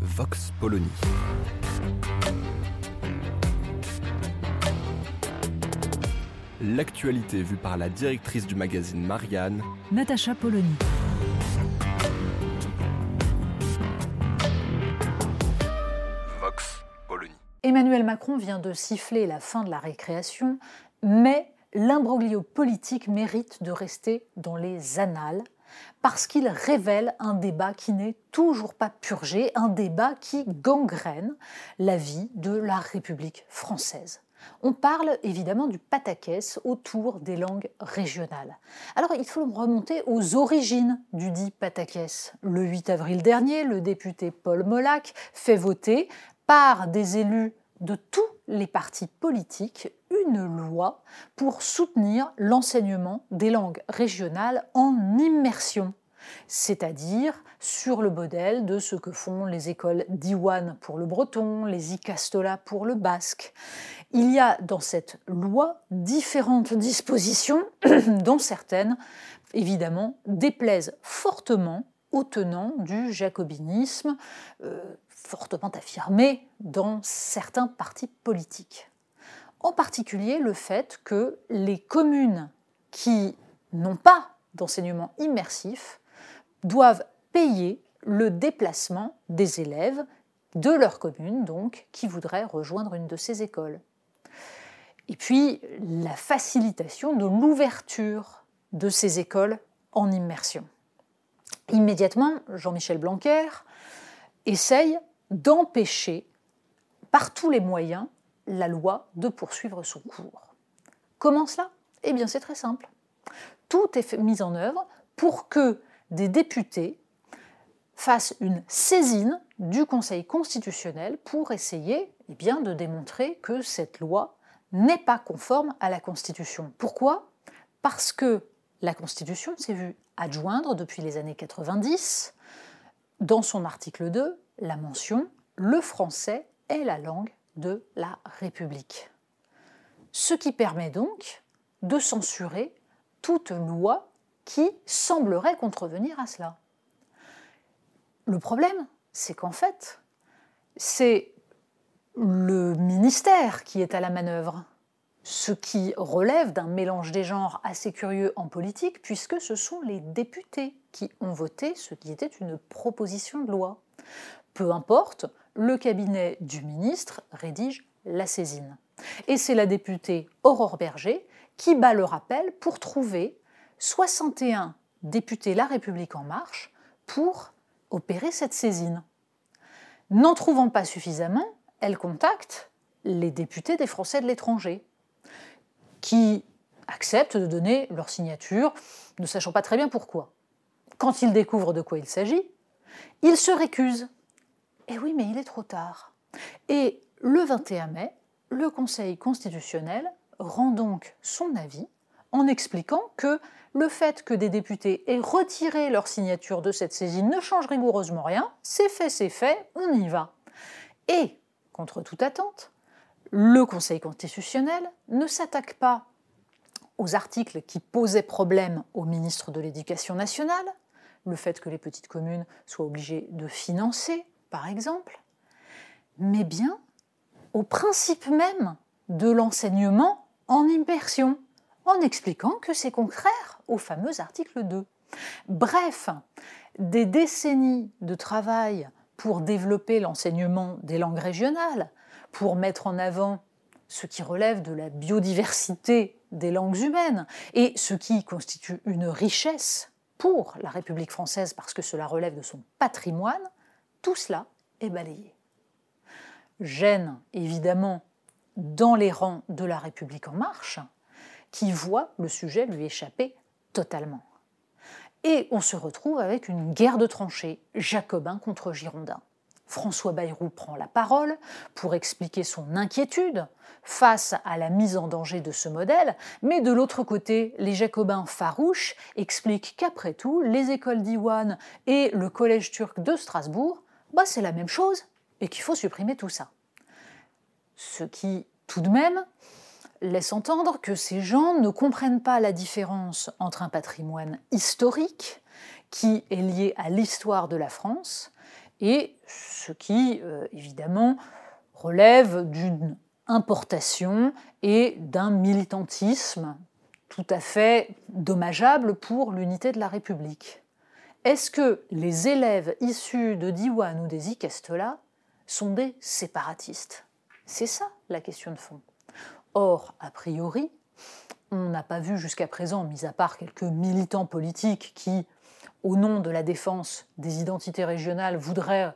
Vox Polony. L'actualité vue par la directrice du magazine Marianne, Natacha Polony. Vox Polony. Emmanuel Macron vient de siffler la fin de la récréation, mais l'imbroglio politique mérite de rester dans les annales parce qu'il révèle un débat qui n'est toujours pas purgé, un débat qui gangrène la vie de la République française. On parle évidemment du pataquès autour des langues régionales. Alors il faut remonter aux origines du dit pataquès. Le 8 avril dernier, le député Paul Molac fait voter par des élus de tous les partis politiques loi pour soutenir l'enseignement des langues régionales en immersion, c'est-à-dire sur le modèle de ce que font les écoles d'Iwan pour le breton, les Icastola pour le basque. Il y a dans cette loi différentes dispositions, dont certaines, évidemment, déplaisent fortement aux tenants du jacobinisme, euh, fortement affirmé dans certains partis politiques. En particulier le fait que les communes qui n'ont pas d'enseignement immersif doivent payer le déplacement des élèves de leur commune, donc, qui voudraient rejoindre une de ces écoles. Et puis, la facilitation de l'ouverture de ces écoles en immersion. Immédiatement, Jean-Michel Blanquer essaye d'empêcher par tous les moyens la loi de poursuivre son cours. Comment cela? Eh bien c'est très simple. Tout est mis en œuvre pour que des députés fassent une saisine du Conseil constitutionnel pour essayer eh bien, de démontrer que cette loi n'est pas conforme à la Constitution. Pourquoi? Parce que la Constitution s'est vue adjoindre depuis les années 90, dans son article 2, la mention Le français est la langue de la République. Ce qui permet donc de censurer toute loi qui semblerait contrevenir à cela. Le problème, c'est qu'en fait, c'est le ministère qui est à la manœuvre, ce qui relève d'un mélange des genres assez curieux en politique, puisque ce sont les députés qui ont voté ce qui était une proposition de loi. Peu importe, le cabinet du ministre rédige la saisine. Et c'est la députée Aurore Berger qui bat le rappel pour trouver 61 députés La République en marche pour opérer cette saisine. N'en trouvant pas suffisamment, elle contacte les députés des Français de l'étranger, qui acceptent de donner leur signature, ne sachant pas très bien pourquoi. Quand ils découvrent de quoi il s'agit, ils se récusent eh oui, mais il est trop tard. Et le 21 mai, le Conseil constitutionnel rend donc son avis en expliquant que le fait que des députés aient retiré leur signature de cette saisine ne change rigoureusement rien, c'est fait, c'est fait, on y va. Et, contre toute attente, le Conseil constitutionnel ne s'attaque pas aux articles qui posaient problème au ministre de l'Éducation nationale, le fait que les petites communes soient obligées de financer par exemple, mais bien au principe même de l'enseignement en immersion, en expliquant que c'est contraire au fameux article 2. Bref, des décennies de travail pour développer l'enseignement des langues régionales, pour mettre en avant ce qui relève de la biodiversité des langues humaines et ce qui constitue une richesse pour la République française parce que cela relève de son patrimoine, tout cela est balayé. Gêne, évidemment, dans les rangs de la République en marche, qui voit le sujet lui échapper totalement. Et on se retrouve avec une guerre de tranchées, jacobin contre girondin. François Bayrou prend la parole pour expliquer son inquiétude face à la mise en danger de ce modèle, mais de l'autre côté, les jacobins farouches expliquent qu'après tout, les écoles d'Iwan et le collège turc de Strasbourg, bah, c'est la même chose et qu'il faut supprimer tout ça. Ce qui, tout de même, laisse entendre que ces gens ne comprennent pas la différence entre un patrimoine historique, qui est lié à l'histoire de la France, et ce qui, euh, évidemment, relève d'une importation et d'un militantisme tout à fait dommageable pour l'unité de la République. Est-ce que les élèves issus de Diwan ou des Ikestola sont des séparatistes? C'est ça la question de fond. Or, a priori, on n'a pas vu jusqu'à présent, mis à part quelques militants politiques qui, au nom de la défense des identités régionales, voudraient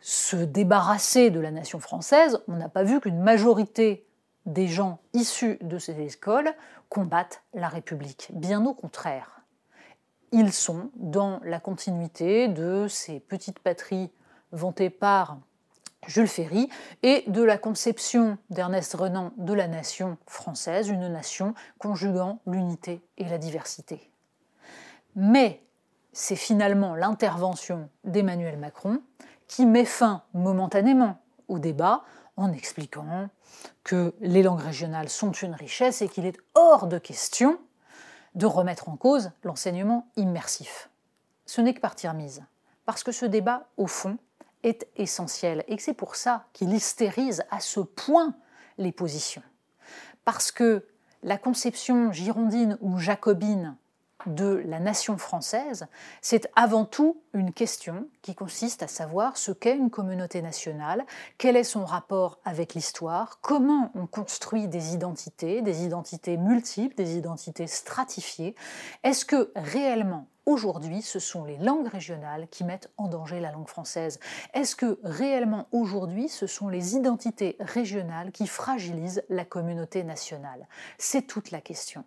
se débarrasser de la nation française, on n'a pas vu qu'une majorité des gens issus de ces écoles combattent la République. Bien au contraire. Ils sont dans la continuité de ces petites patries vantées par Jules Ferry et de la conception d'Ernest Renan de la nation française, une nation conjuguant l'unité et la diversité. Mais c'est finalement l'intervention d'Emmanuel Macron qui met fin momentanément au débat en expliquant que les langues régionales sont une richesse et qu'il est hors de question de remettre en cause l'enseignement immersif. Ce n'est que partir mise, parce que ce débat, au fond, est essentiel et que c'est pour ça qu'il hystérise à ce point les positions. Parce que la conception girondine ou jacobine de la nation française, c'est avant tout une question qui consiste à savoir ce qu'est une communauté nationale, quel est son rapport avec l'histoire, comment on construit des identités, des identités multiples, des identités stratifiées. Est-ce que réellement aujourd'hui, ce sont les langues régionales qui mettent en danger la langue française? Est-ce que réellement aujourd'hui, ce sont les identités régionales qui fragilisent la communauté nationale? C'est toute la question.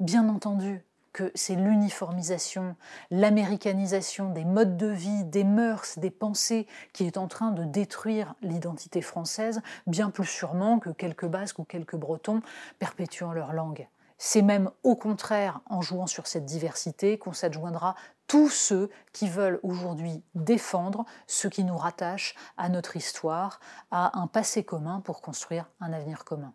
Bien entendu, que c'est l'uniformisation, l'américanisation des modes de vie, des mœurs, des pensées qui est en train de détruire l'identité française, bien plus sûrement que quelques Basques ou quelques Bretons perpétuant leur langue. C'est même au contraire en jouant sur cette diversité qu'on s'adjoindra tous ceux qui veulent aujourd'hui défendre ce qui nous rattache à notre histoire, à un passé commun pour construire un avenir commun.